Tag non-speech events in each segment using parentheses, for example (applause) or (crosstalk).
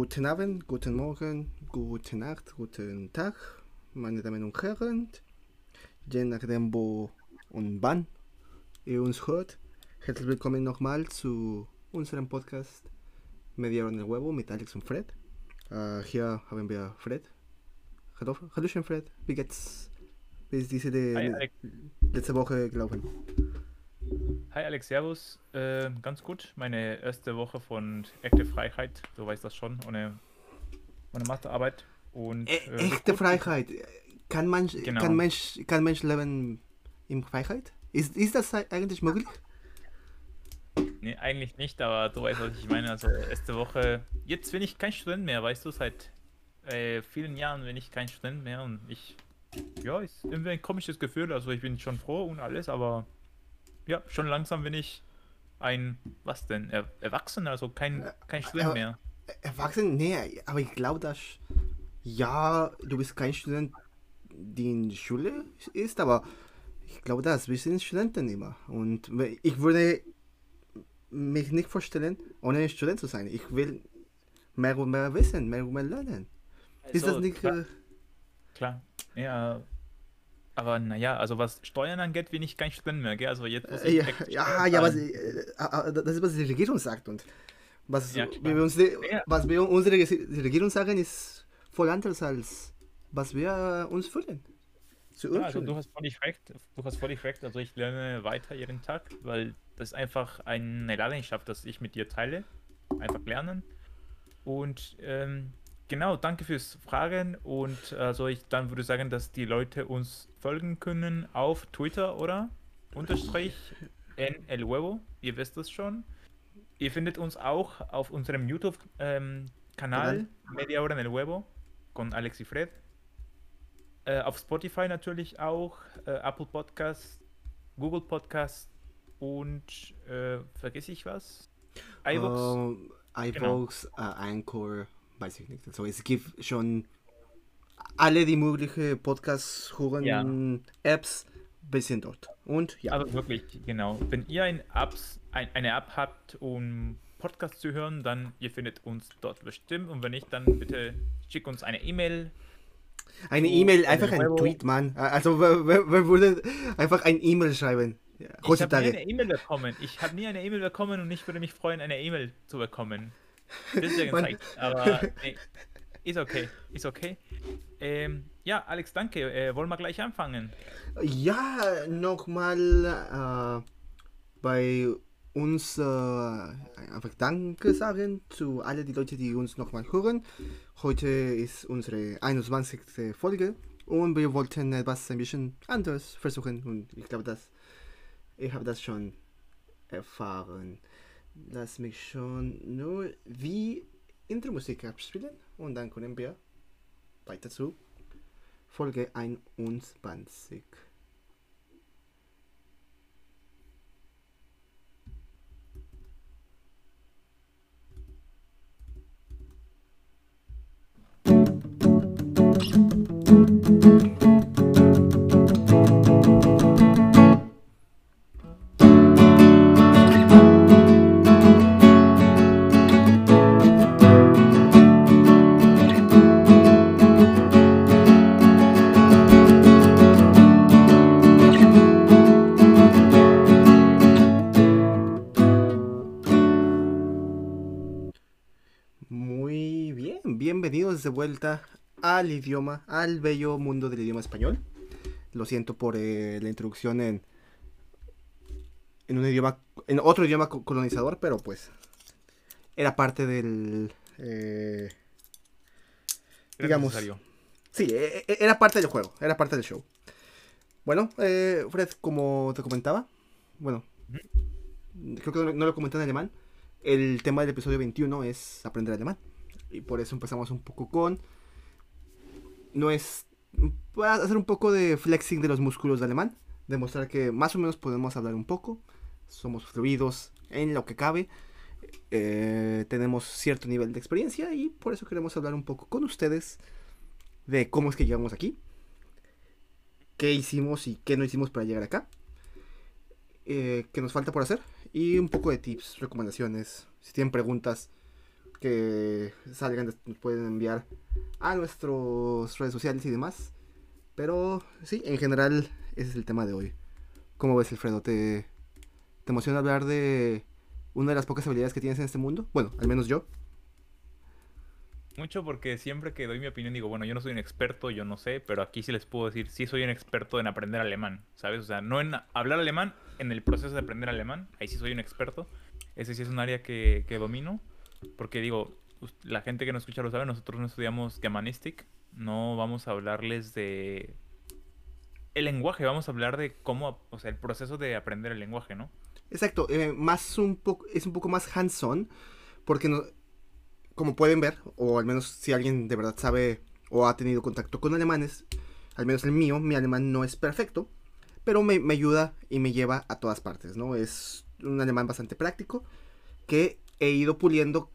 Guten Abend, guten Morgen, gute Nacht, guten Tag, meine Damen und Herren. Je nachdem, wo und wann ihr uns hört. Herzlich willkommen nochmal zu unserem Podcast Media el Huevo mit Alex und Fred. Äh, hier haben wir Fred. Hallo, Hallöchen Fred, wie geht's? Wie ist diese die, letzte Woche gelaufen? Hi Alex, Servus. Äh, ganz gut. Meine erste Woche von Echte Freiheit, du weißt das schon, ohne meine Masterarbeit. Und, E äh, echte. Freiheit. Kann man, Genau. kann Mensch, kann Mensch leben in Freiheit? Ist, ist das eigentlich möglich? Nee, eigentlich nicht, aber du weißt, was ich meine. Also erste Woche. Jetzt bin ich kein Student mehr, weißt du, seit äh, vielen Jahren bin ich kein Student mehr und ich. Ja, ist irgendwie ein komisches Gefühl. Also ich bin schon froh und alles, aber ja, schon langsam bin ich ein, was denn, er, Erwachsener, also kein, kein Student mehr. Erwachsen? Nee, aber ich glaube, dass. Ja, du bist kein Student, die in der Schule ist, aber ich glaube, dass wir sind Studenten immer. Und ich würde mich nicht vorstellen, ohne Student zu sein. Ich will mehr und mehr wissen, mehr und mehr lernen. ist das Also, nicht. klar. Äh, Klar, ja. Aber naja, also was Steuern angeht, bin ich kein Student mehr, gell? Also jetzt muss Äh, ich Ja, ja, ja, was, äh, äh, das ist, was die Regierung sagt. Und was, Ja, wir, uns, was wir unsere Regierung sagen, ist voll anders als was wir uns fühlen. Ja, also du hast völlig recht, du hast völlig recht. Also ich lerne weiter jeden Tag, weil das ist einfach eine Leidenschaft, dass ich mit dir teile. Einfach lernen. Und ähm, genau, danke fürs Fragen. Und also ich dann würde sagen, dass die Leute uns folgen können auf Twitter oder unterstrich NL Huevo. Ihr wisst das schon. Ihr findet uns auch auf unserem YouTube-Kanal Media Hora en el Huevo con Alex y Fred. Äh, auf Spotify natürlich auch, äh, Apple Podcast, Google Podcast und äh, vergesse ich was? iVoox. Ähm, iVoox, äh, Anchor, weiß ich nicht. Also es gibt schon alle die möglichen Podcasts hören Ja. Apps, wir sind dort. Und ja, Aber wirklich, genau. Wenn ihr ein Apps, ein, eine App habt, um Podcast zu hören, dann ihr findet uns dort bestimmt. Und wenn nicht, dann bitte schickt uns eine E-Mail. eine E-Mail, einfach ein. Tweet, Mann. Also wer würde einfach ein E-Mail schreiben? Ja, Ich habe nie eine E-Mail bekommen. Ich habe nie eine E-Mail bekommen und ich würde mich freuen, eine E-Mail zu bekommen. Deswegen Man- sag ich. Aber (laughs) nee, ist okay. Ist okay. Ähm, ja, Alex, danke. Äh, wollen wir gleich anfangen? Ja, nochmal äh, bei uns äh, einfach Danke sagen zu alle die Leute, die uns nochmal hören. Heute ist unsere 21. Folge und wir wollten etwas ein bisschen anderes versuchen und ich glaube, dass ich habe das schon erfahren. Lass mich schon nur wie Intro-Musik abspielen und dann können wir weiter zu Folge 21. Muy vuelta al idioma, al bello mundo del idioma español. Lo siento por eh, la introducción en, en un idioma, en otro idioma co- colonizador, pero pues era parte del, eh, Era Digamos. necesario. sí, eh, eh, era parte del juego, era parte del show. Bueno, eh, Fred, como te comentaba, bueno, creo que no, no lo comenté en alemán. El tema del episodio 21 es aprender alemán. Y por eso empezamos un poco con. No es. Hacer un poco de flexing de los músculos de alemán. Demostrar que más o menos podemos hablar un poco. Somos fluidos en lo que cabe. eh, tenemos cierto nivel de experiencia. Y por eso queremos hablar un poco con ustedes. De cómo es que llegamos aquí. Qué hicimos y qué no hicimos para llegar acá. eh, qué nos falta por hacer y un poco de tips, recomendaciones. Si tienen preguntas, que salgan, pueden enviar a nuestras redes sociales y demás. Pero sí, en general ese es el tema de hoy. ¿Cómo ves, Alfredo? ¿Te, te emociona hablar de una de las pocas habilidades que tienes en este mundo? Bueno, al menos yo. Mucho porque siempre que doy mi opinión digo, bueno, yo no soy un experto, yo no sé, pero aquí sí les puedo decir, sí soy un experto en aprender alemán, ¿sabes? O sea, no en hablar alemán, en el proceso de aprender alemán, ahí sí soy un experto. Ese sí es un área que, que domino, porque digo, la gente que nos escucha lo sabe, nosotros no estudiamos Germanistic, no vamos a hablarles de el lenguaje, vamos a hablar de cómo, o sea, el proceso de aprender el lenguaje, ¿no? Exacto, eh, más un poco, es un poco más hands-on, porque no, como pueden ver, o al menos si alguien de verdad sabe o ha tenido contacto con alemanes, al menos el mío, mi alemán no es perfecto, pero me, ayuda y me lleva a todas partes, ¿no? Es un alemán bastante práctico que he ido puliendo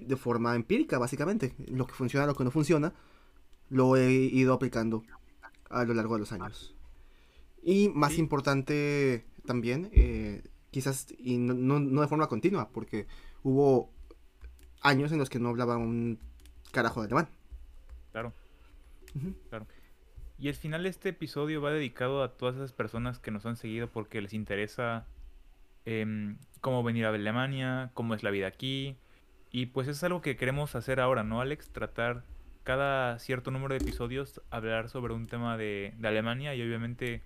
de forma empírica, básicamente. Lo que funciona, lo que no funciona, lo he ido aplicando a lo largo de los años. Y más importante también, eh, quizás, y no, no, de forma continua, porque hubo años en los que no hablaba un carajo de alemán. Claro. Claro. Y al final este episodio va dedicado a todas esas personas que nos han seguido porque les interesa em, cómo venir a Alemania, cómo es la vida aquí. Y pues es algo que queremos hacer ahora, ¿no, Alex? Tratar cada cierto número de episodios, hablar sobre un tema de, de Alemania y obviamente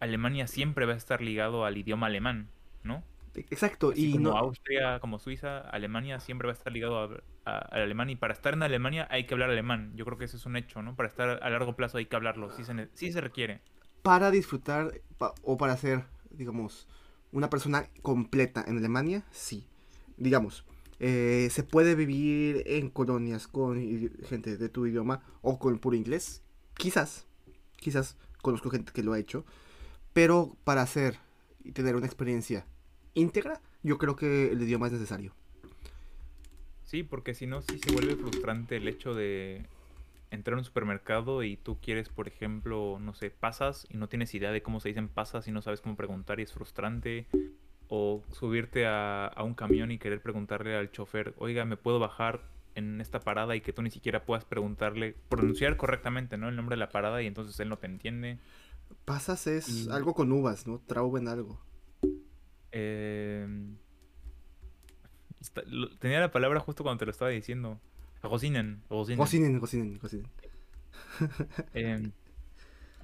Alemania siempre va a estar ligado al idioma alemán, ¿no? Exacto. y como Austria, como Suiza, Alemania siempre va a estar ligado a, alemán. Y para estar en Alemania hay que hablar alemán. Yo creo que ese es un hecho, ¿no? Para estar a largo plazo hay que hablarlo. Sí se, sí se requiere. Para disfrutar o para ser, digamos, una persona completa en Alemania, sí. Digamos, eh, se puede vivir en colonias con gente de tu idioma o con puro inglés. Quizás, quizás conozco gente que lo ha hecho. Pero para hacer y tener una experiencia íntegra, yo creo que el idioma es necesario. Sí, porque si no, sí se vuelve frustrante el hecho de entrar a un supermercado y tú quieres, por ejemplo, no sé, pasas y no tienes idea de cómo se dicen pasas y no sabes cómo preguntar y es frustrante. O subirte a, un camión y querer preguntarle al chofer, oiga, ¿me puedo bajar en esta parada y que tú ni siquiera puedas preguntarle, pronunciar correctamente, ¿no? El nombre de la parada y entonces él no te entiende. Pasas es algo con uvas, ¿no? Trauben algo. Em, tenía la palabra justo cuando te lo estaba diciendo. Cocinen, cocinen. Cocinen, (laughs) em,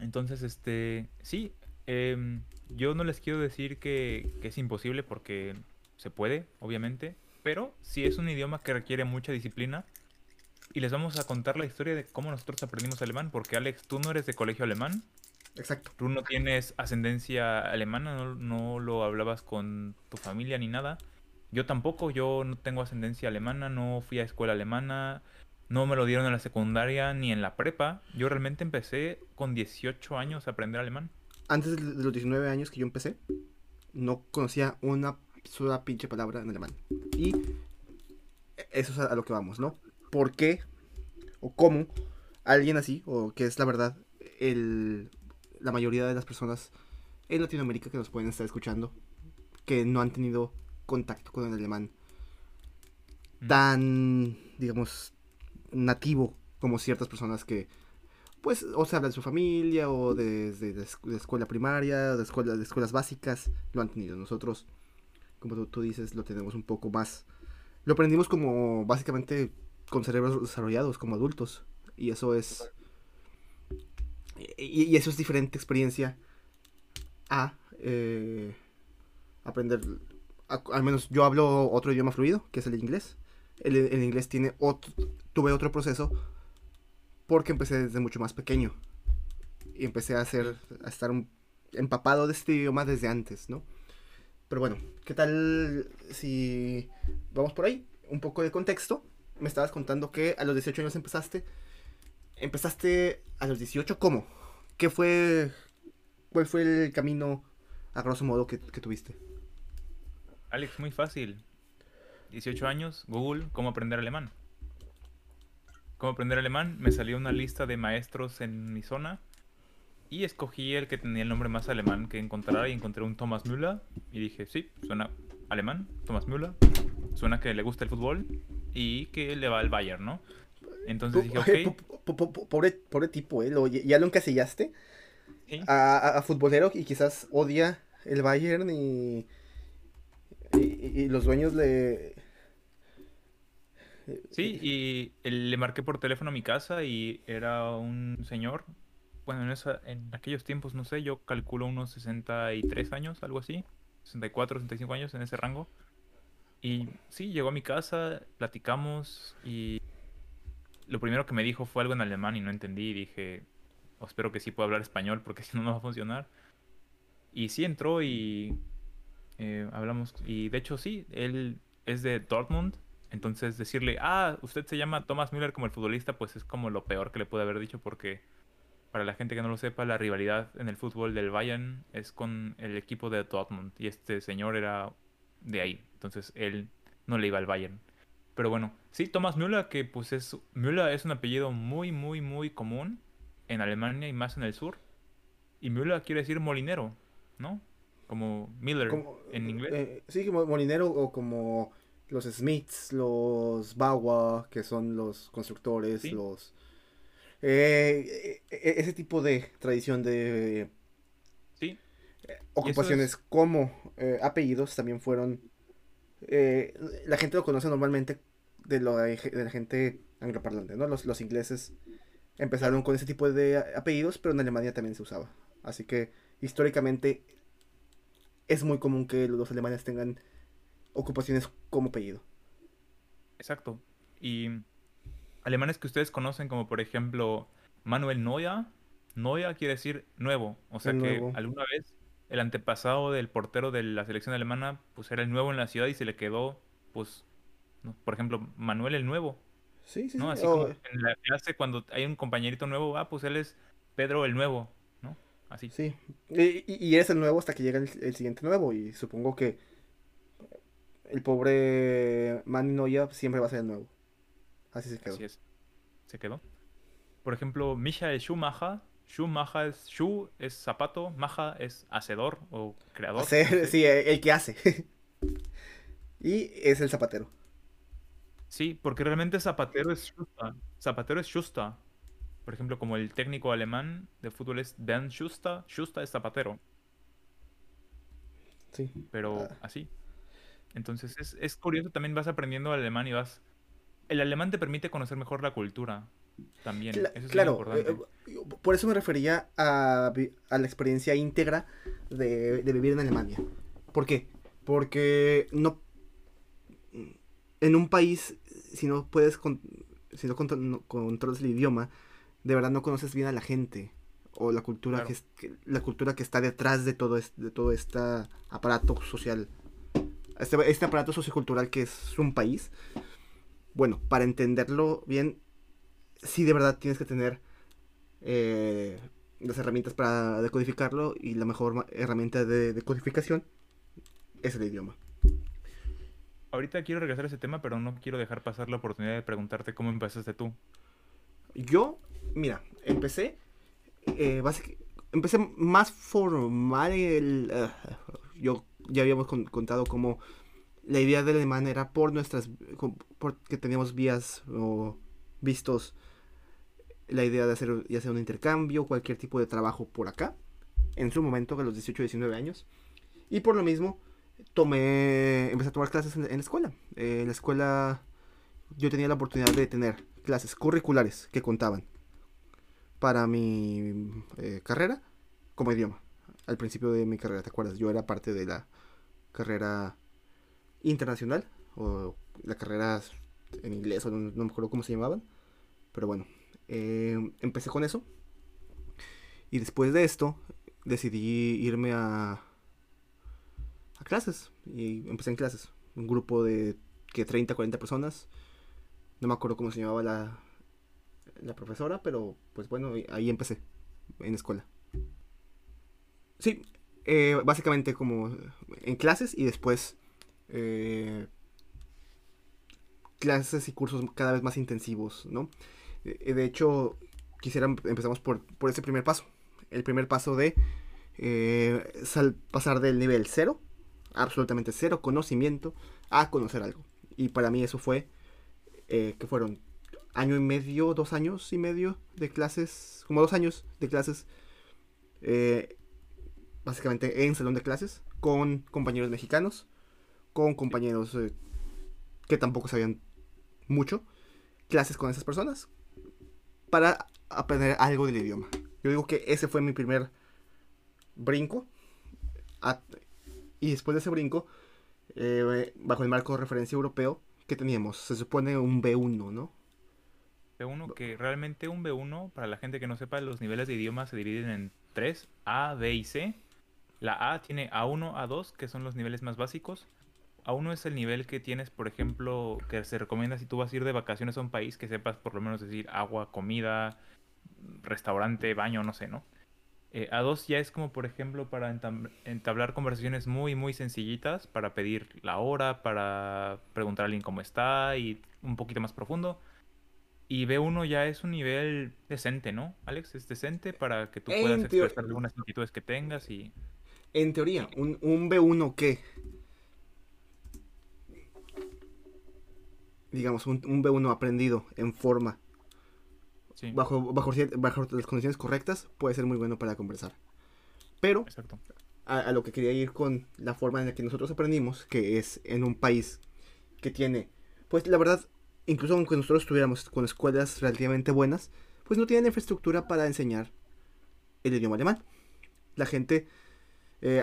entonces, este, sí, em, yo no les quiero decir que, que, es imposible porque se puede, obviamente, pero sí es un idioma que requiere mucha disciplina. Y les vamos a contar la historia de cómo nosotros aprendimos alemán, porque Alex, tú no eres de colegio alemán, Exacto. Tú no tienes ascendencia alemana, no, lo hablabas con tu familia ni nada. Yo tampoco, yo no tengo ascendencia alemana, no fui a escuela alemana, no me lo dieron en la secundaria ni en la prepa. Yo realmente empecé con 18 años a aprender alemán. Antes de los 19 años que yo empecé, no conocía una sola pinche palabra en alemán. Y eso es a lo que vamos, ¿no? ¿Por qué o cómo alguien así, o que es la verdad, el la mayoría de las personas en Latinoamérica que nos pueden estar escuchando, que no han tenido contacto con el alemán tan, digamos, nativo como ciertas personas que, pues, o se habla de su familia o desde de, escuela primaria, de, escuela, de escuelas básicas, lo han tenido. Nosotros, como tú, tú, dices, lo tenemos un poco más. Lo aprendimos como básicamente con cerebros desarrollados, como adultos. Y eso es y, eso es diferente experiencia a eh, aprender. Al menos yo hablo otro idioma fluido, que es el inglés. El, inglés tiene otro, tuve otro proceso porque empecé desde mucho más pequeño. Y empecé a hacer, a estar empapado de este idioma desde antes, ¿no? Pero bueno, ¿qué tal si vamos por ahí? Un poco de contexto. Me estabas contando que a los 18 años empezaste empezaste a los 18, ¿cómo? ¿Qué fue, cuál fue el camino a grosso modo que, tuviste? Alex, muy fácil. 18 años, Google, ¿cómo aprender alemán? ¿Cómo aprender alemán? Me salió una lista de maestros en mi zona y escogí el que tenía el nombre más alemán que encontrara y encontré un Thomas Müller y dije, sí, suena alemán, Thomas Müller, suena que le gusta el fútbol y que le va al Bayern, ¿no? Entonces dije, ok. Pobre, pobre tipo, ¿eh? ya lo encasillaste a, a, futbolero y quizás odia el Bayern y, y, los dueños le... Sí, y le marqué por teléfono a mi casa y era un señor, bueno, en, esa, en aquellos tiempos, no sé, yo calculo unos 63 años, algo así, 64, 65 años en ese rango. Y sí, llegó a mi casa, platicamos y lo primero que me dijo fue algo en alemán y no entendí. Y dije, oh, espero que sí pueda hablar español porque (laughs) si no, no va a funcionar. Y sí entró y eh, hablamos. Y de hecho, sí, él es de Dortmund. Entonces decirle, ah, usted se llama Thomas Müller como el futbolista, pues es como lo peor que le pude haber dicho porque para la gente que no lo sepa, la rivalidad en el fútbol del Bayern es con el equipo de Dortmund y este señor era de ahí. Entonces él no le iba al Bayern. Pero bueno, sí, Thomas Müller, que pues es. Müller es un apellido muy, muy, muy común en Alemania y más en el sur. Y Müller quiere decir molinero, ¿no? Como Miller en inglés. Eh, sí, como molinero o como los Smiths, los Bauer, que son los constructores, los. Eh, e, e, ese tipo de tradición de. Sí. Ocupaciones como eh, apellidos también fueron eh, la gente lo conoce normalmente de, lo, de la gente angloparlante, ¿no? Los, los ingleses empezaron con ese tipo de apellidos, pero en Alemania también se usaba. Así que históricamente es muy común que los alemanes tengan ocupaciones como apellido. Exacto. Y alemanes que ustedes conocen como por ejemplo Manuel Neuer, Neuer quiere decir nuevo, o sea que alguna vez el antepasado del portero de la selección alemana, pues era el nuevo en la ciudad y se le quedó, pues, por ejemplo, Manuel el nuevo. Sí, sí, ¿no? Así como en la clase cuando hay un compañerito nuevo, ah, pues él es Pedro el nuevo. Así. Sí, y, y eres el nuevo hasta que llega el, siguiente nuevo y supongo que el pobre Manny siempre va a ser el nuevo. Así se quedó. Así es. Se quedó. Por ejemplo, Michael Schumacher Schumacher es Schuh es zapato, Maja es hacedor o creador. sí, el que hace. (laughs) y es el zapatero. Sí, porque realmente zapatero es Schuster. Zapatero es Schuster. Por ejemplo, como el técnico alemán de fútbol es Dan Schuster, Schuster es zapatero. Sí. Pero ah. así. Entonces es, es curioso, también vas aprendiendo alemán y vas... El alemán te permite conocer mejor la cultura también. claro, eh, eh, por eso me refería a, la experiencia íntegra de, vivir en Alemania. ¿Por qué? Porque no. En un país, si no puedes. si no, controlas el idioma, de verdad no conoces bien a la gente. O la cultura, que, la cultura que está detrás de todo, este, de todo este aparato social. Este, este aparato sociocultural que es un país. Bueno, para entenderlo bien, sí de verdad tienes que tener eh, las herramientas para decodificarlo y la mejor herramienta de decodificación es el idioma. Ahorita quiero regresar a ese tema, pero no quiero dejar pasar la oportunidad de preguntarte cómo empezaste tú. Yo, mira, empecé, eh, empecé más formal. El, eh, yo ya habíamos contado cómo la idea del alemán era por nuestras, porque teníamos vías o vistos la idea de hacer ya sea un intercambio, cualquier tipo de trabajo por acá, en su momento, a los 18 19 años. Y por lo mismo, tomé, empecé a tomar clases en, la escuela. Eh, en la escuela yo tenía la oportunidad de tener clases curriculares que contaban para mi eh, carrera como idioma. Al principio de mi carrera, ¿te acuerdas? Yo era parte de la carrera internacional o la carrera en inglés o no, me acuerdo cómo se llamaban. Pero bueno, eh, empecé con eso. Y después de esto, decidí irme a, a clases. Y empecé en clases. Un grupo de que 30, 40 personas. No me acuerdo cómo se llamaba la, la profesora, pero pues bueno, ahí empecé. En escuela. Sí, eh, básicamente como en clases y después eh, clases y cursos cada vez más intensivos, ¿no? Eh, de hecho, quisiera empezamos por, por ese primer paso. El primer paso de eh, pasar del nivel cero, absolutamente cero conocimiento, a conocer algo. Y para mí eso fue eh, que fueron año y medio, dos años y medio de clases, como dos años de clases, eh, básicamente en salón de clases, con compañeros mexicanos, con compañeros eh, que tampoco sabían mucho, clases con esas personas, para aprender algo del idioma. Yo digo que ese fue mi primer brinco. y después de ese brinco, bajo el marco de referencia europeo, ¿qué teníamos? Se supone un B1, ¿no? B1, que realmente un B1, para la gente que no sepa, los niveles de idioma se dividen en tres, A, B y C. La A tiene A1, A2, que son los niveles más básicos. A1 es el nivel que tienes, por ejemplo, que se recomienda si tú vas a ir de vacaciones a un país, que sepas por lo menos decir agua, comida, restaurante, baño, no sé, ¿no? Eh, A2 ya es como, por ejemplo, para entablar conversaciones muy, muy sencillitas, para pedir la hora, para preguntar a alguien cómo está y un poquito más profundo. Y B1 ya es un nivel decente, ¿no? Alex, es decente para que tú puedas expresar algunas inquietudes que tengas y... En teoría, un, un B1 que... Digamos, un, un B1 aprendido en forma bajo, bajo, las condiciones correctas, puede ser muy bueno para conversar. Pero, a, lo que quería ir con la forma en la que nosotros aprendimos, que es en un país que tiene, pues la verdad, incluso aunque nosotros estuviéramos con escuelas relativamente buenas, pues no tienen infraestructura para enseñar el idioma alemán. La gente, eh,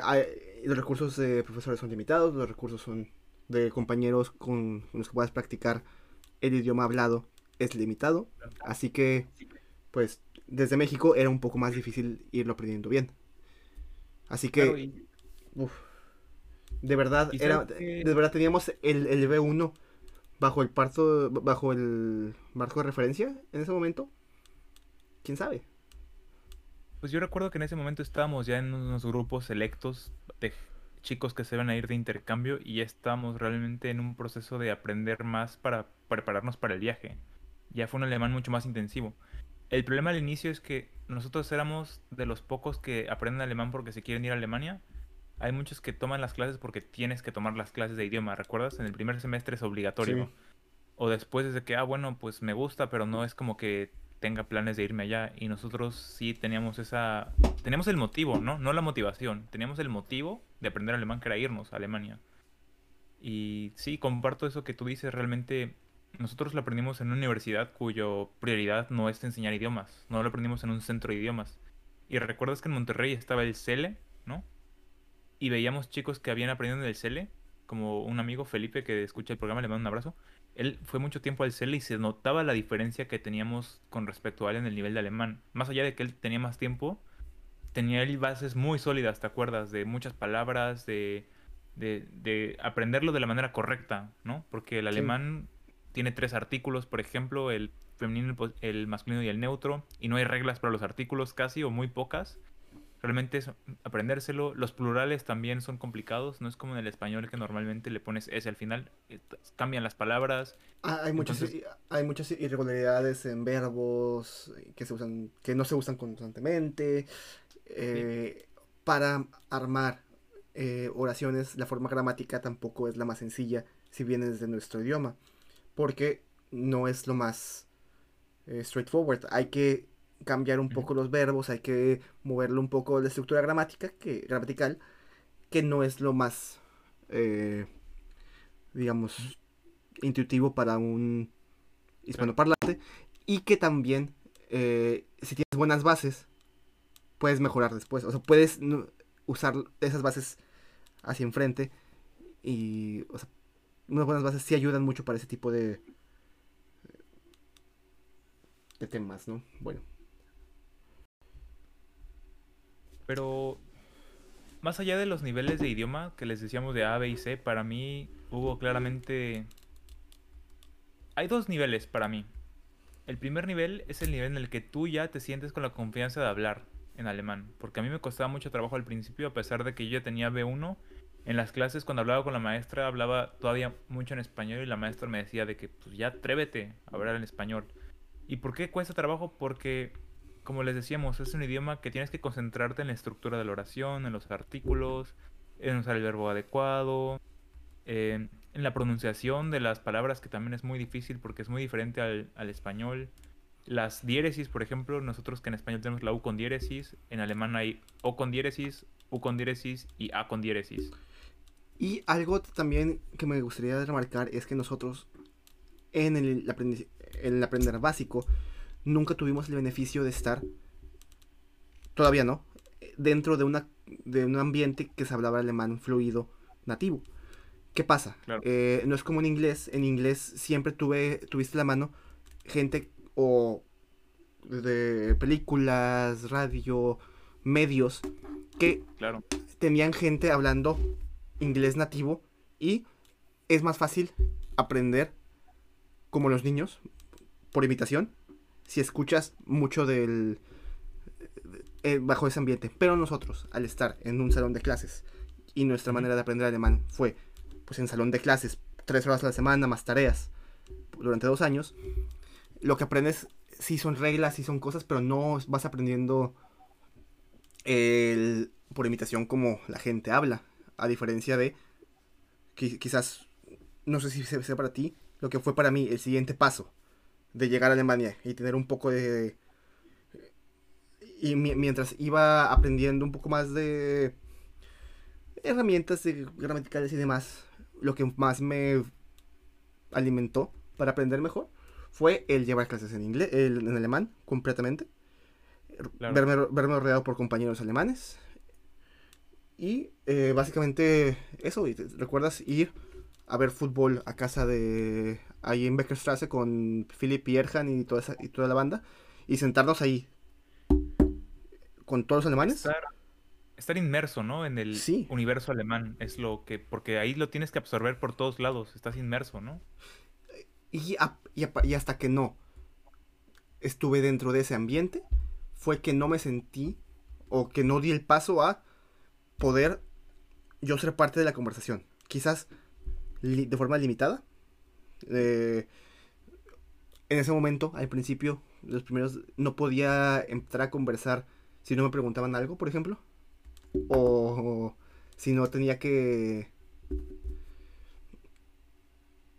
los recursos de profesores son limitados, los recursos son de compañeros con los que puedas practicar el idioma hablado es limitado. Así que, pues, desde México era un poco más difícil irlo aprendiendo bien. Así que, de verdad, era, de verdad teníamos el, el B1 bajo el parto, bajo el marco de referencia en ese momento. ¿Quién sabe? Pues yo recuerdo que en ese momento estábamos ya en unos grupos selectos de chicos que se van a ir de intercambio y ya estábamos realmente en un proceso de aprender más para prepararnos para el viaje ya fue un alemán mucho más intensivo. El problema al inicio es que nosotros éramos de los pocos que aprenden alemán porque se quieren ir a Alemania. Hay muchos que toman las clases porque tienes que tomar las clases de idioma, ¿recuerdas? En el primer semestre es obligatorio. O después es de que, ah, bueno, pues me gusta, pero no es como que tenga planes de irme allá. Y nosotros sí teníamos esa... Teníamos el motivo, ¿no? No la motivación. Teníamos el motivo de aprender alemán que era irnos a Alemania. Y sí, comparto eso que tú dices. Realmente nosotros lo aprendimos en una universidad cuya prioridad no es enseñar idiomas, no lo aprendimos en un centro de idiomas. Y recuerdas que en Monterrey estaba el CELE, ¿no? Y veíamos chicos que habían aprendido en el CELE, como un amigo Felipe que escucha el programa, le mando un abrazo. Él fue mucho tiempo al CELE y se notaba la diferencia que teníamos con respecto a él en el nivel de alemán. Más allá de que él tenía más tiempo, tenía él bases muy sólidas, ¿te acuerdas? De muchas palabras, de, de, aprenderlo de la manera correcta, ¿no? Porque el alemán tiene tres artículos, por ejemplo, el femenino, el masculino y el neutro, y no hay reglas para los artículos casi o muy pocas. Realmente es aprendérselo. Los plurales también son complicados, no es como en el español que normalmente le pones ese al final, eh, cambian las palabras. Ah, hay, muchas, hay muchas irregularidades en verbos que, se usan, que no se usan constantemente. Eh, para armar eh, oraciones, la forma gramática tampoco es la más sencilla si viene desde nuestro idioma porque no es lo más eh, straightforward. Hay que cambiar un poco los verbos, hay que moverle un poco la estructura gramática, que, gramatical, que no es lo más, eh, digamos, intuitivo para un hispanoparlante, y que también, eh, si tienes buenas bases, puedes mejorar después, o sea, puedes usar esas bases hacia enfrente y, o sea, unas buenas bases sí ayudan mucho para ese tipo de, de temas, ¿no? Bueno. Pero más allá de los niveles de idioma que les decíamos de A, B y C, para mí hubo claramente... Hay dos niveles para mí. El primer nivel es el nivel en el que tú ya te sientes con la confianza de hablar en alemán. Porque a mí me costaba mucho trabajo al principio, a pesar de que yo ya tenía B1 en las clases cuando hablaba con la maestra hablaba todavía mucho en español y la maestra me decía de que pues ya atrévete a hablar en español. ¿Y por qué cuesta trabajo? Porque como les decíamos, es un idioma que tienes que concentrarte en la estructura de la oración, en los artículos, en usar el verbo adecuado. en la pronunciación de las palabras, que también es muy difícil porque es muy diferente al, al español. Las diéresis, por ejemplo, nosotros que en español tenemos la U con diéresis, en alemán hay O con diéresis, U con diéresis y A con diéresis. Y algo también que me gustaría remarcar es que nosotros en el, aprendi- en el aprender básico nunca tuvimos el beneficio de estar, todavía no, dentro de, una, de un ambiente que se hablaba alemán fluido nativo. ¿Qué pasa? Claro. Eh, no es como en inglés, en inglés siempre tuve, tuviste la mano gente o de películas, radio, medios que Claro, tenían gente hablando inglés nativo y es más fácil aprender como los niños por imitación si escuchas mucho del eh, bajo ese ambiente pero nosotros al estar en un salón de clases y nuestra manera de aprender alemán fue pues en salón de clases tres horas a la semana más tareas durante dos años lo que aprendes sí son reglas sí son cosas pero no vas aprendiendo el, por imitación como la gente habla. A diferencia de, qui- quizás, no sé si se- sea para ti, lo que fue para mí el siguiente paso de llegar a Alemania y tener un poco de... Y mi- mientras iba aprendiendo un poco más de herramientas de gramaticales y demás, lo que más me alimentó para aprender mejor fue el llevar clases en inglés, el- en alemán completamente Claro. verme, verme rodeado por compañeros alemanes. Y eh, básicamente eso, y te- ¿recuerdas ir a ver fútbol a casa de ahí en Beckerstrasse con Philip y Erhan y toda, esa- y toda la banda? Y sentarnos ahí con todos los alemanes. estar, estar inmerso, ¿no? En el Sí. universo alemán es lo que, porque ahí lo tienes que absorber por todos lados, estás inmerso, ¿no? Y, a- y a- y hasta que no estuve dentro de ese ambiente, fue que no me sentí o que no di el paso a poder yo ser parte de la conversación. Quizás de forma limitada. Eh, en ese momento, al principio, los primeros, no podía entrar a conversar si no me preguntaban algo, por ejemplo. O si no tenía que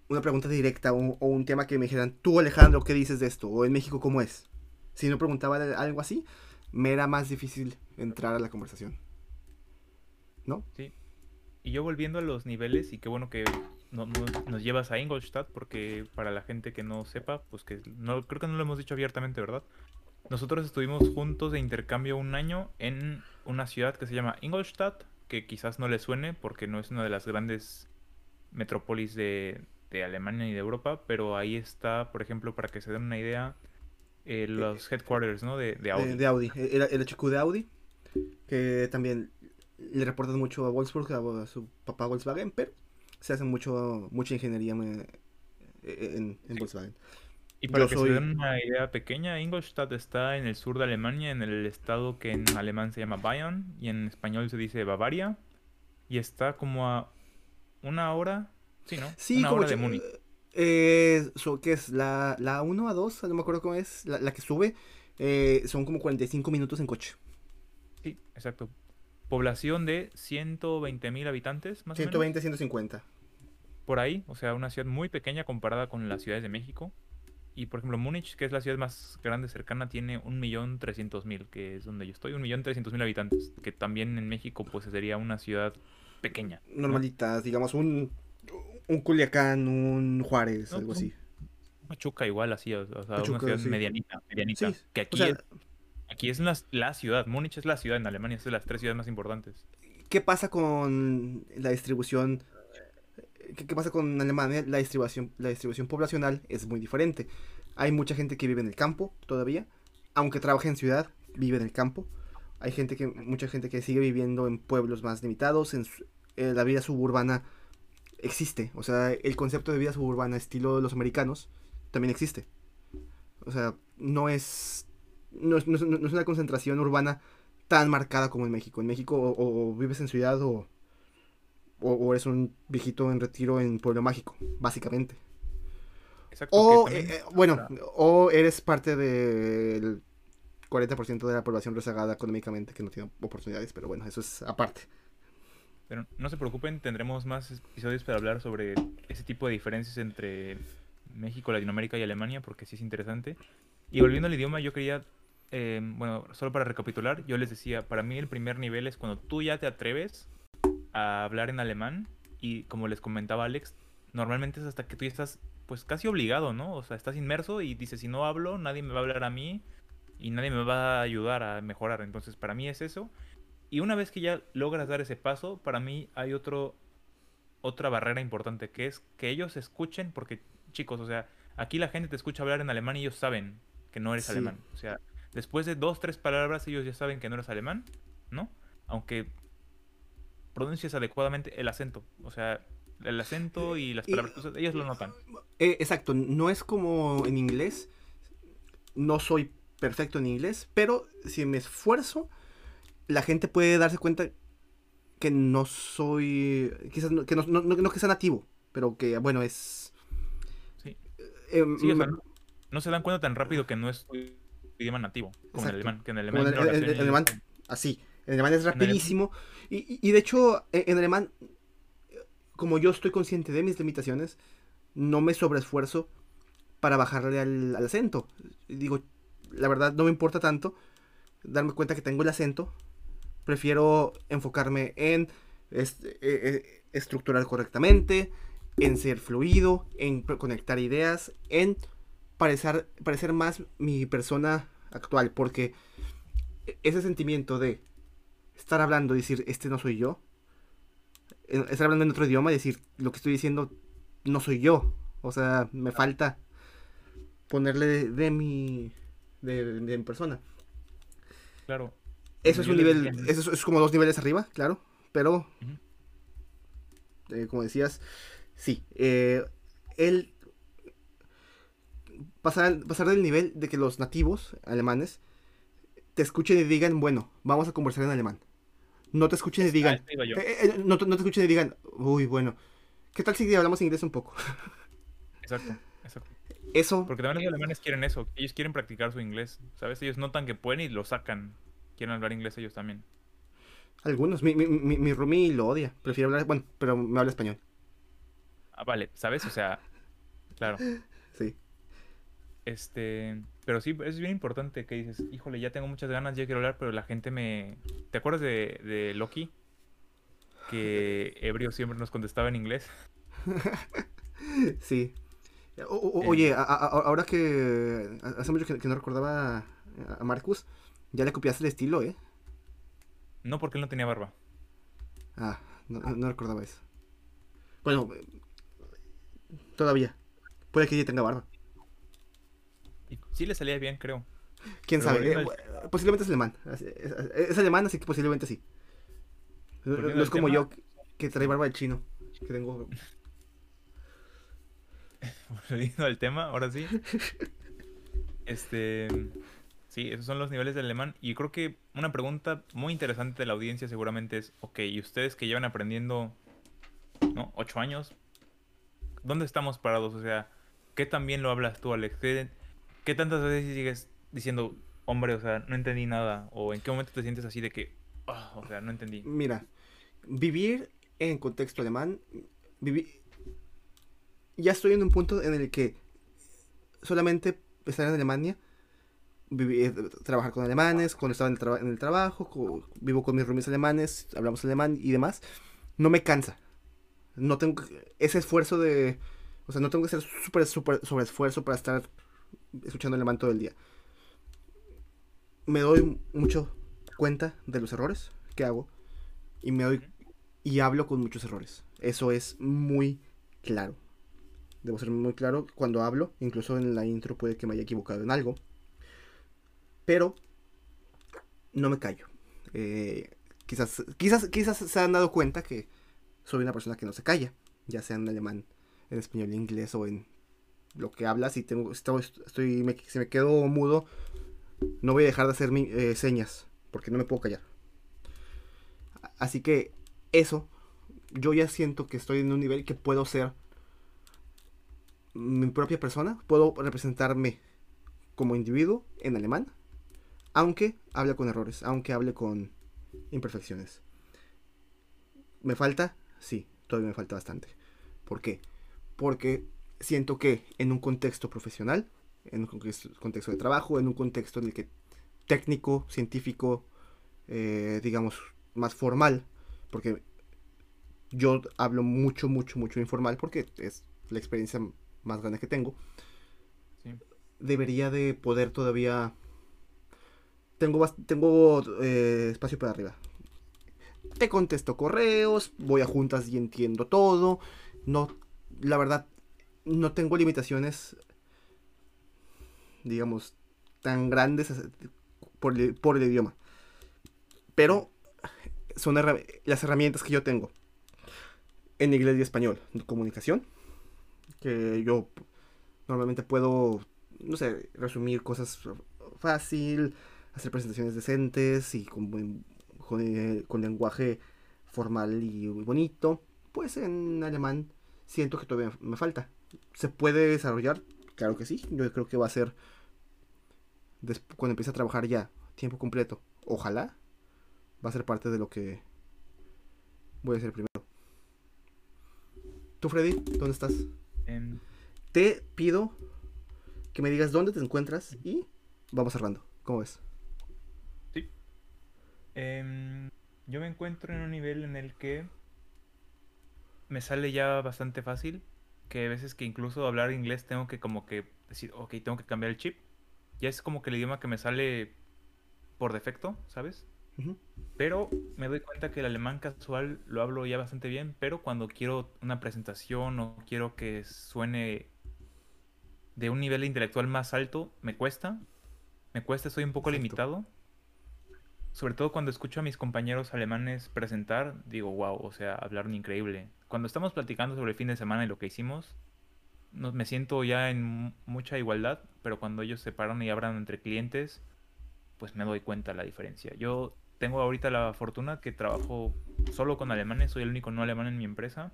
una pregunta directa o, o un tema que me dijeran, tú Alejandro, ¿qué dices de esto? O en México, ¿cómo es? Si no preguntaba algo así, me era más difícil entrar a la conversación. ¿No? Sí. Y yo volviendo a los niveles, y qué bueno que no- no- nos llevas a Ingolstadt, porque para la gente que no sepa, pues que no creo que no lo hemos dicho abiertamente, ¿verdad? Nosotros estuvimos juntos de intercambio un año en una ciudad que se llama Ingolstadt, que quizás no le suene porque no es una de las grandes metrópolis de, de Alemania y de Europa, pero ahí está, por ejemplo, para que se den una idea, eh, los headquarters, ¿no? De, de Audi. De, de Audi. Era el HQ de Audi, que también le reportan mucho a Wolfsburg, a, a su papá Volkswagen, pero se hace mucho mucha ingeniería eh, en, en. Volkswagen. Y para Yo que soy- se den una idea pequeña, Ingolstadt está en el sur de Alemania, en el estado que en alemán se llama Bayern y en español se dice Bavaria. Y está como a una hora, sí, ¿no? Sí, una como hora de ch- Múnich. Eh, so- ¿Qué es? ¿La, la 1 a 2? No me acuerdo cómo es. La, la que sube. eh, son como 45 minutos en coche. Sí, exacto. Población de 120.000 habitantes, más o menos. 120, 150. Por ahí, o sea, una ciudad muy pequeña comparada con las ciudades de México. Y por ejemplo, Múnich, que es la ciudad más grande cercana, tiene 1.300.000, que es donde yo estoy, 1.300.000 habitantes, que también en México pues sería una ciudad pequeña. ¿no? Normalitas, digamos, un, un Culiacán, un Juárez, No, algo un- así. Pachuca igual así, o sea, Pachuca, una ciudad sí. medianita, medianita. Sí, que o aquí, sea- es, aquí es la, ciudad, Múnich es la ciudad en Alemania, es de las tres ciudades más importantes. ¿Qué pasa con la distribución? ¿Qué, pasa con Alemania? La distribución, la distribución poblacional es muy diferente. Hay mucha gente que vive en el campo todavía, aunque trabaje en ciudad, vive en el campo. Hay gente que, mucha gente que sigue viviendo en pueblos más limitados, en su- eh, la vida suburbana existe. O sea, el concepto de vida suburbana estilo de los americanos también existe. O sea, no es, no es, no es- no es una concentración urbana tan marcada como en México. En México o, o vives en ciudad o, o, o eres un viejito en retiro en pueblo mágico, básicamente. Exacto. O, eh, eh, bueno, o eres parte del 40% de la población rezagada económicamente que no tiene oportunidades, pero bueno, eso es aparte. Pero no se preocupen, tendremos más episodios para hablar sobre ese tipo de diferencias entre México, Latinoamérica y Alemania, porque sí es interesante. Y volviendo al idioma, yo quería, eh, bueno, solo para recapitular, yo les decía, para mí el primer nivel es cuando tú ya te atreves a hablar en alemán y como les comentaba Alex, normalmente es hasta que tú ya estás pues casi obligado, ¿no? O sea, estás inmerso y dices, si no hablo, nadie me va a hablar a mí y nadie me va a ayudar a mejorar. Entonces, para mí es eso. Y una vez que ya logras dar ese paso, para mí hay otro otra barrera importante, que es que ellos escuchen, porque chicos, o sea, aquí la gente te escucha hablar en alemán y ellos saben que no eres alemán. O sea, después de dos, tres palabras ellos ya saben que no eres alemán, ¿no? Aunque pronuncias adecuadamente el acento. O sea, el acento y las palabras, ellos lo notan. Eh, exacto, no es como en inglés. No soy perfecto en inglés, pero si me esfuerzo, la gente puede darse cuenta que no soy, quizás no, que no, no, que sea nativo, pero que bueno, es... Sí. Eh, no, se dan cuenta tan rápido que no es idioma nativo, como en el alemán. Que en el alemán, así, en alemán es rapidísimo. Y, y, de hecho, e, en alemán, como yo estoy consciente de mis limitaciones, no me sobreesfuerzo para bajarle al, al acento. Digo, la verdad no me importa tanto darme cuenta que tengo el acento, prefiero enfocarme en eh, eh, estructurar correctamente, en ser fluido, en conectar ideas, en parecer, parecer más mi persona actual, porque ese sentimiento de estar hablando y decir, este no soy yo, eh, estar hablando en otro idioma y decir, lo que estoy diciendo no soy yo, o sea, me falta ponerle de, mi, de mi persona. Claro. Eso es un nivel, eso es, como dos niveles arriba, claro, pero eh, como decías, sí, eh, el pasar, pasar del nivel de que los nativos alemanes te escuchen y digan, bueno, vamos a conversar en alemán. No te escuchen y digan, eh, no, te escuchen y digan, uy, bueno, ¿qué tal si hablamos inglés un poco? (laughs) Exacto, exacto. Eso. Porque también los alemanes quieren eso, ellos quieren practicar su inglés, ¿sabes? Ellos notan que pueden y lo sacan quieren hablar inglés ellos también. Algunos. Mi, mi, mi, mi lo odia. Prefiere hablar. Bueno, pero me habla español. Ah, vale. ¿Sabes? O sea, claro. Este. Pero sí, es bien importante que dices, híjole, ya tengo muchas ganas, ya quiero hablar, pero la gente me. ¿Te acuerdas de, de Loki? Que ebrio siempre nos contestaba en inglés. (laughs) sí. oye, eh. ahora que hace mucho que, que no recordaba a Marcus, ya le copiaste el estilo, ¿eh? No, porque él no tenía barba. Ah, no, recordaba eso. Bueno, todavía. Puede que ya tenga barba. Y sí le salía bien, creo. ¿Quién sabe? Eh, posiblemente es alemán. Es, alemán, así que posiblemente sí. No, es como yo, que trae barba de chino. Que tengo... (laughs) Volviendo al tema, ahora sí. Este... Sí, esos son los niveles de alemán. Y creo que una pregunta muy interesante de la audiencia seguramente es, ok, ¿y ustedes que llevan aprendiendo, ¿no? Ocho años, ¿dónde estamos parados? O sea, ¿qué tan bien lo hablas tú, Alex? ¿Qué, tantas veces sigues diciendo, hombre, o sea, no entendí nada? ¿O en qué momento te sientes así de que, oh, o sea, no entendí? Mira, vivir en contexto alemán, vivir... Ya estoy en un punto en el que solamente estar en Alemania eh, trabajar con alemanes, cuando estaba en el, trabajo, vivo con mis roomies alemanes, hablamos alemán y demás, no me cansa. No tengo ese esfuerzo de... O sea, no tengo que hacer súper, súper sobre esfuerzo para estar escuchando alemán todo el día. Me doy mucho cuenta de los errores que hago y me doy y hablo con muchos errores. Eso es muy claro. Debo ser muy claro cuando hablo, incluso en la intro puede que me haya equivocado en algo pero no me callo. Eh, quizás, quizás, quizás se han dado cuenta que soy una persona que no se calla, ya sea en alemán, en español, en inglés o en lo que hablas. Si tengo, estoy, estoy si me quedo mudo, no voy a dejar de hacer eh, señas, porque no me puedo callar. Así que eso, yo ya siento que estoy en un nivel que puedo ser mi propia persona, puedo representarme como individuo en alemán aunque hable con errores, aunque hable con imperfecciones. ¿Me falta? Sí, todavía me falta bastante. ¿Por qué? Porque siento que en un contexto profesional, en un contexto de trabajo, en un contexto en el que técnico, científico, eh, digamos, más formal, porque yo hablo mucho, mucho, mucho informal porque es la experiencia más grande que tengo. Debería de poder todavía... Tengo, tengo eh, espacio para arriba. Te contesto correos, voy a juntas y entiendo todo. No, la verdad, no tengo limitaciones, digamos, tan grandes por por el idioma. Pero son las herramientas que yo tengo en inglés y español. Comunicación, que yo normalmente puedo, no sé, resumir cosas fácil, hacer presentaciones decentes y con, con, lenguaje formal y bonito. Pues en alemán siento que todavía me falta. ¿Se puede desarrollar? Claro que sí. Yo creo que va a ser cuando empiece a trabajar ya, tiempo completo. Ojalá va a ser parte de lo que voy a hacer primero. ¿Tú, Freddy? ¿Dónde estás? Te pido que me digas dónde te encuentras y vamos cerrando. ¿Cómo ves? Sí. Em, yo me encuentro en un nivel en el que me sale ya bastante fácil. Que a veces que incluso hablar inglés tengo que como que decir, ok, tengo que cambiar el chip. Ya es como que el idioma que me sale por defecto, ¿sabes? Pero me doy cuenta que el alemán casual lo hablo ya bastante bien, pero cuando quiero una presentación o quiero que suene de un nivel intelectual más alto, me cuesta. Me cuesta, estoy un poco limitado. Sobre todo cuando escucho a mis compañeros alemanes presentar, digo, wow, o sea, hablaron increíble. Cuando estamos platicando sobre el fin de semana y lo que hicimos, me siento ya en mucha igualdad, pero cuando ellos se paran y hablan entre clientes, pues me doy cuenta la diferencia. Yo tengo ahorita la fortuna que trabajo solo con alemanes, soy el único no alemán en mi empresa.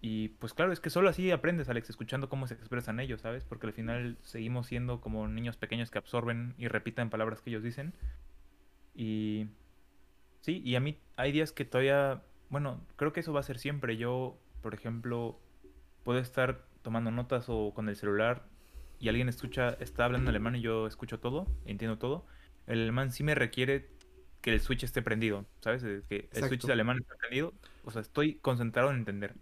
Y pues claro, es que solo así aprendes, Alex, escuchando cómo se expresan ellos, ¿sabes? Porque al final seguimos siendo como niños pequeños que absorben y repiten palabras que ellos dicen. Y sí, y a mí hay días que todavía, bueno, creo que eso va a ser siempre. Yo, por ejemplo, puedo estar tomando notas o con el celular y alguien escucha, está hablando alemán y yo escucho todo, entiendo todo el alemán sí me requiere que el switch esté prendido, ¿sabes? Que el switch de alemán esté prendido. O sea, estoy concentrado en entender.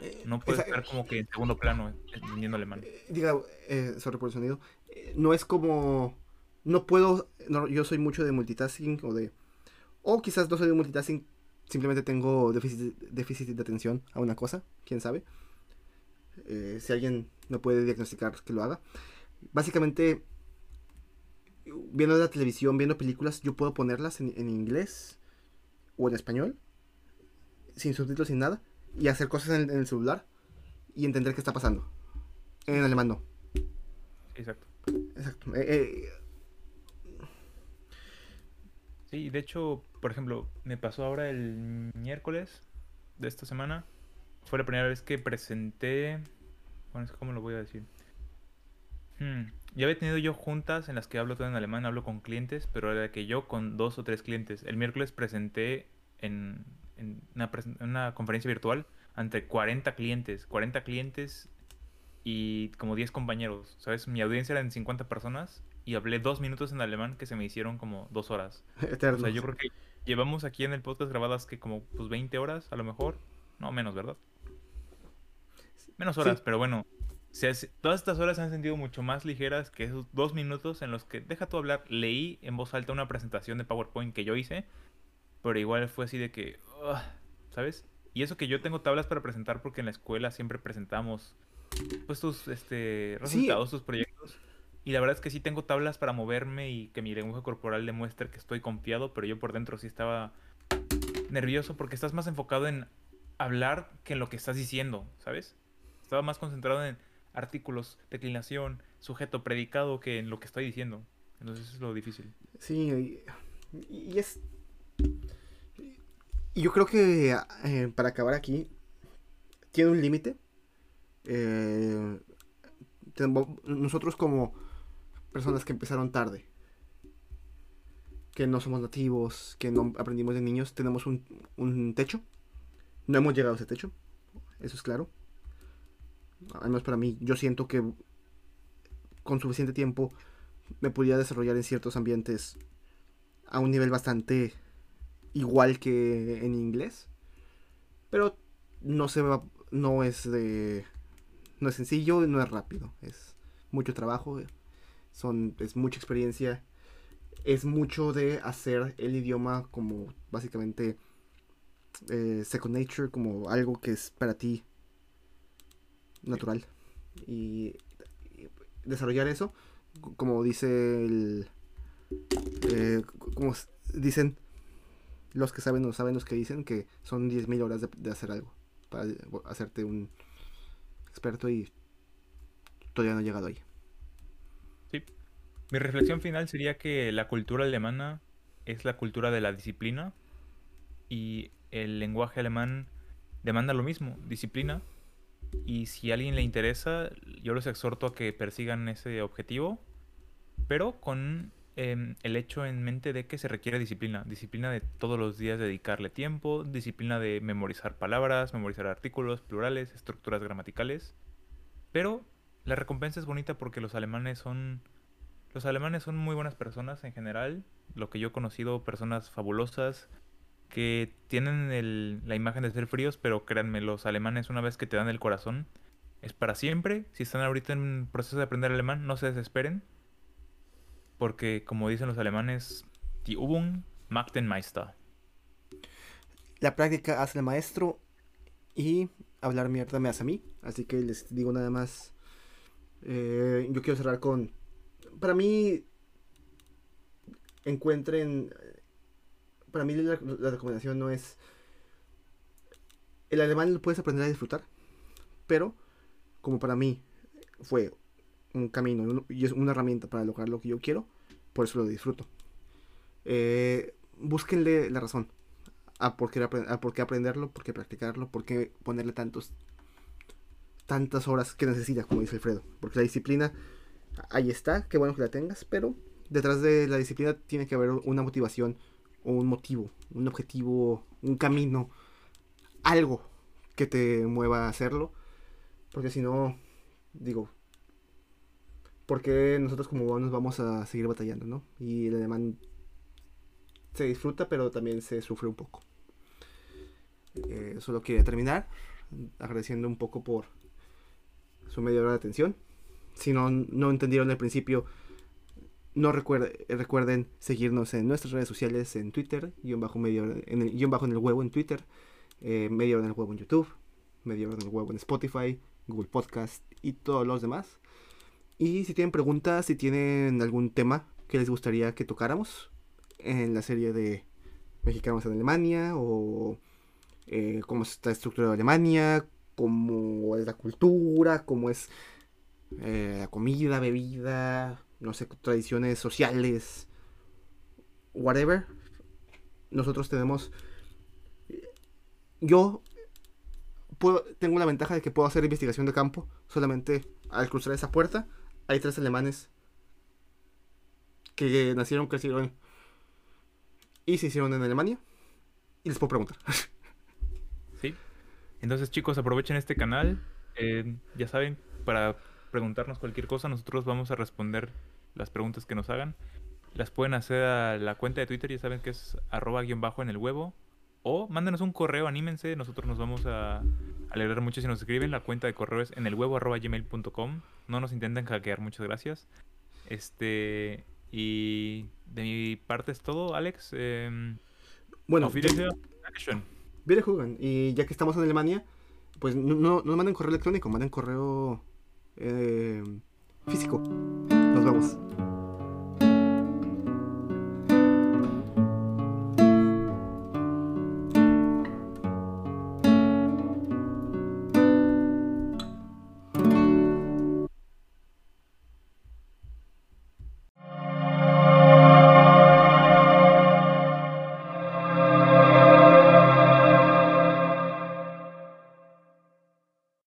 Eh, no puedo estar como que en segundo plano entendiendo alemán. Eh, diga, eh, sorry por el sonido. no es como. No puedo. yo soy mucho de multitasking o de. O quizás no soy de multitasking. Simplemente tengo déficit, déficit de atención a una cosa. Quién sabe. si alguien me puede diagnosticar, que lo haga. Básicamente, viendo la televisión, viendo películas, yo puedo ponerlas en, inglés o en español, sin subtítulos, sin nada, y hacer cosas en el, celular y entender qué está pasando. En alemán no. Exacto. Exacto. Eh, eh, sí, de hecho, por ejemplo, me pasó ahora el miércoles de esta semana. Fue la primera vez que presenté. Bueno, es como lo voy a decir. Hmm. Ya había tenido yo juntas en las que hablo todo en alemán, hablo con clientes, pero era que yo con dos o tres clientes. El miércoles presenté en, una, conferencia virtual ante 40 clientes, 40 clientes y como 10 compañeros, ¿sabes? Mi audiencia era de 50 personas y hablé dos minutos en alemán que se me hicieron como dos horas. (laughs) O sea, yo creo que llevamos aquí en el podcast grabadas que como pues 20 horas a lo mejor, no menos, ¿verdad? Menos horas, pero bueno, todas estas horas se han sentido mucho más ligeras que esos dos minutos en los que, deja tú hablar, leí en voz alta una presentación de PowerPoint que yo hice, pero igual fue así de que, ¿sabes? Y eso que yo tengo tablas para presentar porque en la escuela siempre presentamos pues tus este, resultados, tus proyectos. Y la verdad es que sí tengo tablas para moverme y que mi lenguaje corporal demuestre que estoy confiado, pero yo por dentro sí estaba nervioso porque estás más enfocado en hablar que en lo que estás diciendo, ¿sabes? Estaba más concentrado en artículos, declinación, sujeto, predicado que en lo que estoy diciendo. Entonces eso es lo difícil. Sí, y, es... Y yo creo que eh, para acabar aquí, tiene un límite. Eh, nosotros como personas que empezaron tarde, que no somos nativos, que no aprendimos de niños, tenemos un, un techo, No hemos llegado a ese techo, eso es claro. Además para mí, yo siento que con suficiente tiempo me podía desarrollar en ciertos ambientes a un nivel bastante igual que en inglés. Pero no se va, no es de no es sencillo, no es rápido, es mucho trabajo, son es mucha experiencia, es mucho de hacer el idioma como básicamente eh, second nature, como algo que es para ti natural y, desarrollar eso, como dice el eh, como dicen los que saben o saben los que dicen que son 10.000 horas de, hacer algo para hacerte un experto y todavía no he llegado ahí. Mi reflexión final sería que la cultura alemana es la cultura de la disciplina y el lenguaje alemán demanda lo mismo, disciplina. Y si a alguien le interesa, yo los exhorto a que persigan ese objetivo, pero con Em, el hecho en mente de que se requiere disciplina. Disciplina de todos los días dedicarle tiempo, disciplina de memorizar palabras, memorizar artículos, plurales, estructuras gramaticales. Pero la recompensa es bonita porque los alemanes son... Los alemanes son muy buenas personas en general. Lo que yo he conocido, personas fabulosas que tienen la imagen de ser fríos, pero créanme, los alemanes una vez que te dan el corazón, es para siempre. Si están ahorita en proceso de aprender alemán, no se desesperen porque, como dicen los alemanes, die Übung macht den Meister. La práctica hace el maestro y hablar mierda me hace a mí. Así que les digo nada más. Eh, yo quiero cerrar con. Para mí, encuentren. Para mí, la, recomendación no es. El alemán lo puedes aprender a disfrutar. Pero, como para mí fue un camino y es una herramienta para lograr lo que yo quiero, por eso lo disfruto. Eh, búsquenle la razón a por, qué, a por qué aprenderlo, por qué practicarlo, por qué ponerle tantos tantas horas que necesita, como dice Alfredo. Porque la disciplina ahí está, qué bueno que la tengas, pero detrás de la disciplina tiene que haber una motivación o un motivo, un objetivo, un camino, algo que te mueva a hacerlo. Porque si no, digo, porque nosotros como buenos vamos a seguir batallando, ¿no? Y el alemán se disfruta, pero también se sufre un poco. Eh, solo quería terminar agradeciendo un poco por su media hora de atención. Si no, no entendieron al principio, no recuerden seguirnos en nuestras redes sociales, en Twitter, guion bajo, medio, en el, bajo en el huevo en Twitter, eh, media hora en el huevo en YouTube, media hora en el huevo en Spotify, Google Podcast y todos los demás. Y si tienen preguntas, si tienen algún tema que les gustaría que tocáramos en la serie de Mexicanos en Alemania o eh, cómo está estructurada Alemania, cómo es la cultura, cómo es eh, comida, bebida, no sé, tradiciones sociales, whatever. Nosotros tenemos... Yo tengo la ventaja de que puedo hacer investigación de campo solamente al cruzar esa puerta hay tres alemanes que nacieron, crecieron y se hicieron en Alemania. Y les puedo preguntar. (laughs) Sí. Entonces, chicos, aprovechen este canal. Eh, ya saben, para preguntarnos cualquier cosa, nosotros vamos a responder las preguntas que nos hagan. Las pueden hacer a la cuenta de Twitter, ya saben que es arroba guion bajo en el huevo. O mándenos un correo, anímense, nosotros nos vamos a alegrar mucho si nos escriben. La cuenta de correo es en el huevo arroba gmail.com. No nos intenten hackear, muchas gracias. Este. Y de mi parte es todo, Alex. Eh, bueno, Viene jugan. Y ya que estamos en Alemania, pues no, no manden correo electrónico, manden correo eh, físico. Nos vemos.